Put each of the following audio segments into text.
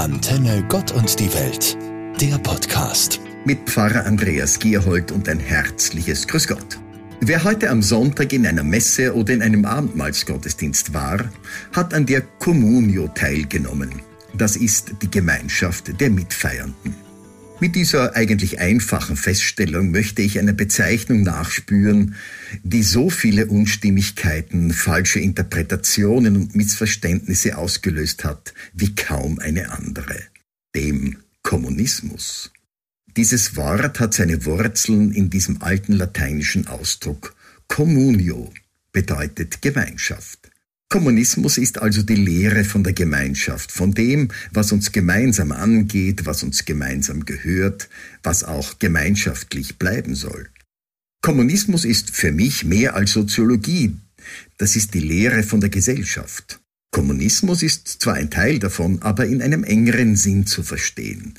Antenne Gott und die Welt, der Podcast. Mit Pfarrer Andreas Gierhold und ein herzliches Grüß Gott. Wer heute am Sonntag in einer Messe oder in einem Abendmahlsgottesdienst war, hat an der Communio teilgenommen. Das ist die Gemeinschaft der Mitfeiernden. Mit dieser eigentlich einfachen Feststellung möchte ich einer Bezeichnung nachspüren, die so viele Unstimmigkeiten, falsche Interpretationen und Missverständnisse ausgelöst hat wie kaum eine andere, dem Kommunismus. Dieses Wort hat seine Wurzeln in diesem alten lateinischen Ausdruck communio, bedeutet Gemeinschaft. Kommunismus ist also die Lehre von der Gemeinschaft, von dem, was uns gemeinsam angeht, was uns gemeinsam gehört, was auch gemeinschaftlich bleiben soll. Kommunismus ist für mich mehr als Soziologie, das ist die Lehre von der Gesellschaft. Kommunismus ist zwar ein Teil davon, aber in einem engeren Sinn zu verstehen.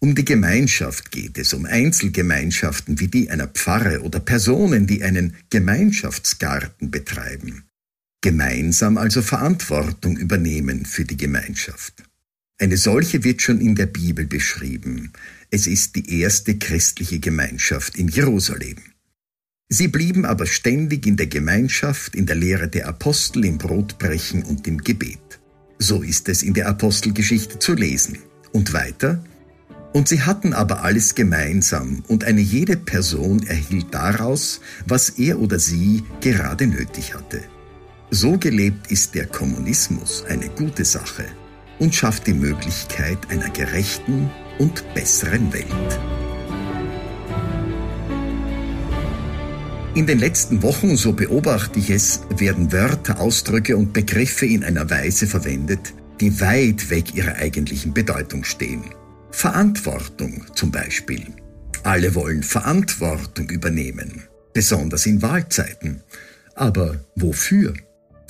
Um die Gemeinschaft geht es, um Einzelgemeinschaften wie die einer Pfarre oder Personen, die einen Gemeinschaftsgarten betreiben gemeinsam also Verantwortung übernehmen für die Gemeinschaft. Eine solche wird schon in der Bibel beschrieben. Es ist die erste christliche Gemeinschaft in Jerusalem. Sie blieben aber ständig in der Gemeinschaft, in der Lehre der Apostel, im Brotbrechen und im Gebet. So ist es in der Apostelgeschichte zu lesen. Und weiter? Und sie hatten aber alles gemeinsam, und eine jede Person erhielt daraus, was er oder sie gerade nötig hatte. So gelebt ist der Kommunismus eine gute Sache und schafft die Möglichkeit einer gerechten und besseren Welt. In den letzten Wochen, so beobachte ich es, werden Wörter, Ausdrücke und Begriffe in einer Weise verwendet, die weit weg ihrer eigentlichen Bedeutung stehen. Verantwortung zum Beispiel. Alle wollen Verantwortung übernehmen, besonders in Wahlzeiten. Aber wofür?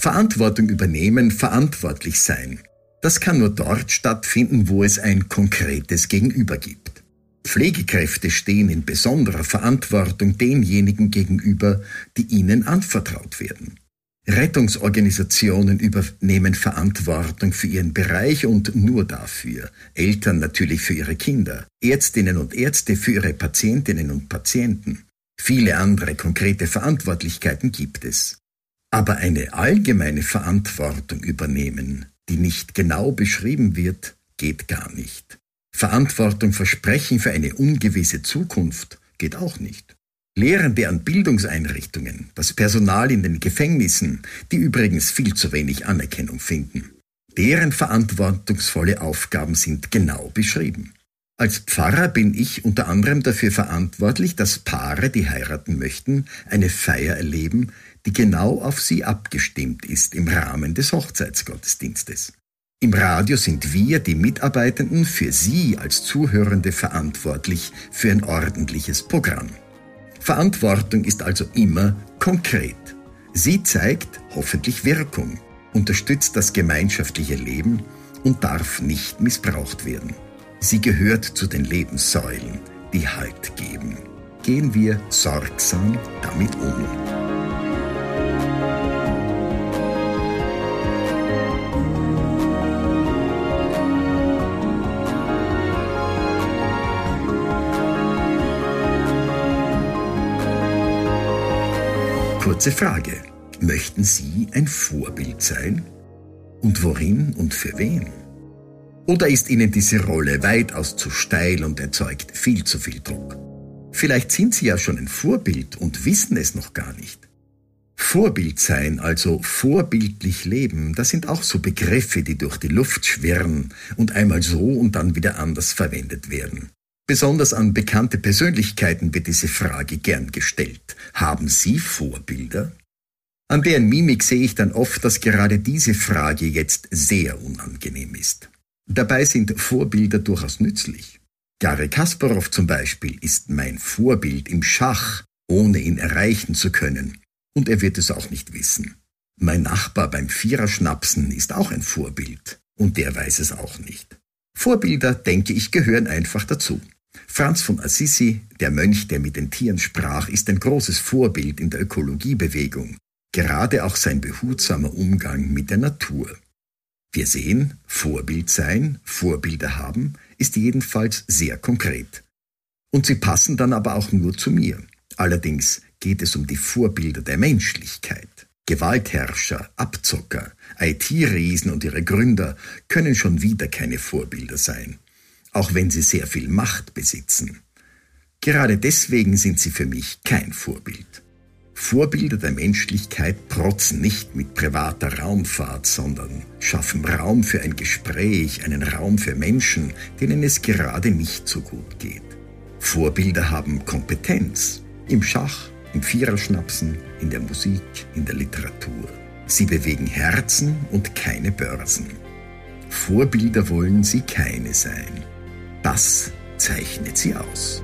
Verantwortung übernehmen, verantwortlich sein. Das kann nur dort stattfinden, wo es ein konkretes Gegenüber gibt. Pflegekräfte stehen in besonderer Verantwortung denjenigen gegenüber, die ihnen anvertraut werden. Rettungsorganisationen übernehmen Verantwortung für ihren Bereich und nur dafür. Eltern natürlich für ihre Kinder, Ärztinnen und Ärzte für ihre Patientinnen und Patienten. Viele andere konkrete Verantwortlichkeiten gibt es. Aber eine allgemeine Verantwortung übernehmen, die nicht genau beschrieben wird, geht gar nicht. Verantwortung versprechen für eine ungewisse Zukunft geht auch nicht. Lehrende an Bildungseinrichtungen, das Personal in den Gefängnissen, die übrigens viel zu wenig Anerkennung finden. Deren verantwortungsvolle Aufgaben sind genau beschrieben. Als Pfarrer bin ich unter anderem dafür verantwortlich, dass Paare, die heiraten möchten, eine Feier erleben, die genau auf sie abgestimmt ist im Rahmen des Hochzeitsgottesdienstes. Im Radio sind wir, die Mitarbeitenden, für Sie als Zuhörende verantwortlich für ein ordentliches Programm. Verantwortung ist also immer konkret. Sie zeigt hoffentlich Wirkung, unterstützt das gemeinschaftliche Leben und darf nicht missbraucht werden. Sie gehört zu den Lebenssäulen, die Halt geben. Gehen wir sorgsam damit um. Kurze Frage. Möchten Sie ein Vorbild sein? Und worin und für wen? Oder ist Ihnen diese Rolle weitaus zu steil und erzeugt viel zu viel Druck? Vielleicht sind Sie ja schon ein Vorbild und wissen es noch gar nicht. Vorbild sein, also vorbildlich leben, das sind auch so Begriffe, die durch die Luft schwirren und einmal so und dann wieder anders verwendet werden. Besonders an bekannte Persönlichkeiten wird diese Frage gern gestellt. Haben Sie Vorbilder? An deren Mimik sehe ich dann oft, dass gerade diese Frage jetzt sehr unangenehm ist. Dabei sind Vorbilder durchaus nützlich. Gary Kasparov zum Beispiel ist mein Vorbild im Schach, ohne ihn erreichen zu können. Und er wird es auch nicht wissen. Mein Nachbar beim Viererschnapsen ist auch ein Vorbild. Und der weiß es auch nicht. Vorbilder, denke ich, gehören einfach dazu. Franz von Assisi, der Mönch, der mit den Tieren sprach, ist ein großes Vorbild in der Ökologiebewegung, gerade auch sein behutsamer Umgang mit der Natur. Wir sehen, Vorbild sein, Vorbilder haben, ist jedenfalls sehr konkret. Und sie passen dann aber auch nur zu mir. Allerdings geht es um die Vorbilder der Menschlichkeit. Gewaltherrscher, Abzocker, IT-Riesen und ihre Gründer können schon wieder keine Vorbilder sein, auch wenn sie sehr viel Macht besitzen. Gerade deswegen sind sie für mich kein Vorbild. Vorbilder der Menschlichkeit protzen nicht mit privater Raumfahrt, sondern schaffen Raum für ein Gespräch, einen Raum für Menschen, denen es gerade nicht so gut geht. Vorbilder haben Kompetenz im Schach, im Viererschnapsen, in der Musik, in der Literatur. Sie bewegen Herzen und keine Börsen. Vorbilder wollen sie keine sein. Das zeichnet sie aus.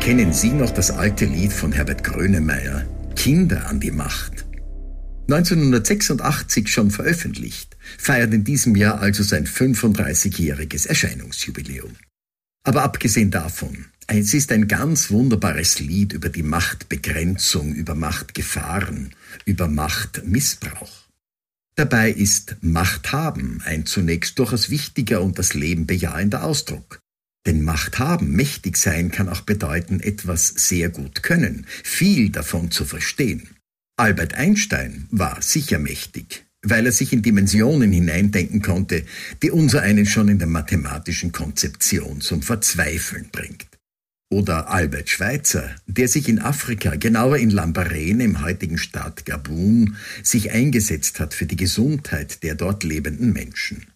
Kennen Sie noch das alte Lied von Herbert Grönemeyer, Kinder an die Macht? 1986 schon veröffentlicht, feiert in diesem Jahr also sein 35-jähriges Erscheinungsjubiläum. Aber abgesehen davon, es ist ein ganz wunderbares Lied über die Machtbegrenzung, über Machtgefahren, über Machtmissbrauch. Dabei ist Macht haben ein zunächst durchaus wichtiger und das Leben bejahender Ausdruck. Denn Macht haben, mächtig sein kann auch bedeuten, etwas sehr gut können, viel davon zu verstehen. Albert Einstein war sicher mächtig, weil er sich in Dimensionen hineindenken konnte, die unser einen schon in der mathematischen Konzeption zum Verzweifeln bringt. Oder Albert Schweitzer, der sich in Afrika, genauer in Lambarene im heutigen Staat Gabun, sich eingesetzt hat für die Gesundheit der dort lebenden Menschen.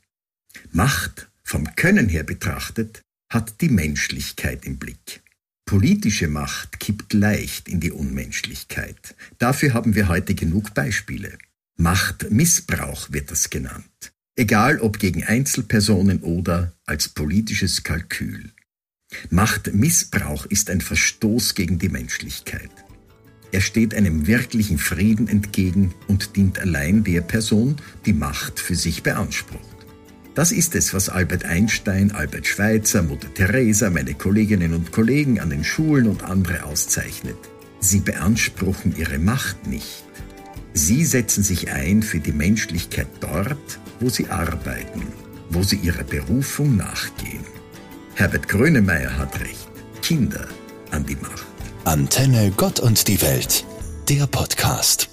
Macht, vom Können her betrachtet, hat die Menschlichkeit im Blick. Politische Macht kippt leicht in die Unmenschlichkeit. Dafür haben wir heute genug Beispiele. Machtmissbrauch wird das genannt. Egal ob gegen Einzelpersonen oder als politisches Kalkül. Machtmissbrauch ist ein Verstoß gegen die Menschlichkeit. Er steht einem wirklichen Frieden entgegen und dient allein der Person, die Macht für sich beansprucht. Das ist es, was Albert Einstein, Albert Schweitzer, Mutter Teresa, meine Kolleginnen und Kollegen an den Schulen und andere auszeichnet. Sie beanspruchen ihre Macht nicht. Sie setzen sich ein für die Menschlichkeit dort, wo sie arbeiten, wo sie ihrer Berufung nachgehen. Herbert Grönemeyer hat recht. Kinder an die Macht. Antenne Gott und die Welt. Der Podcast.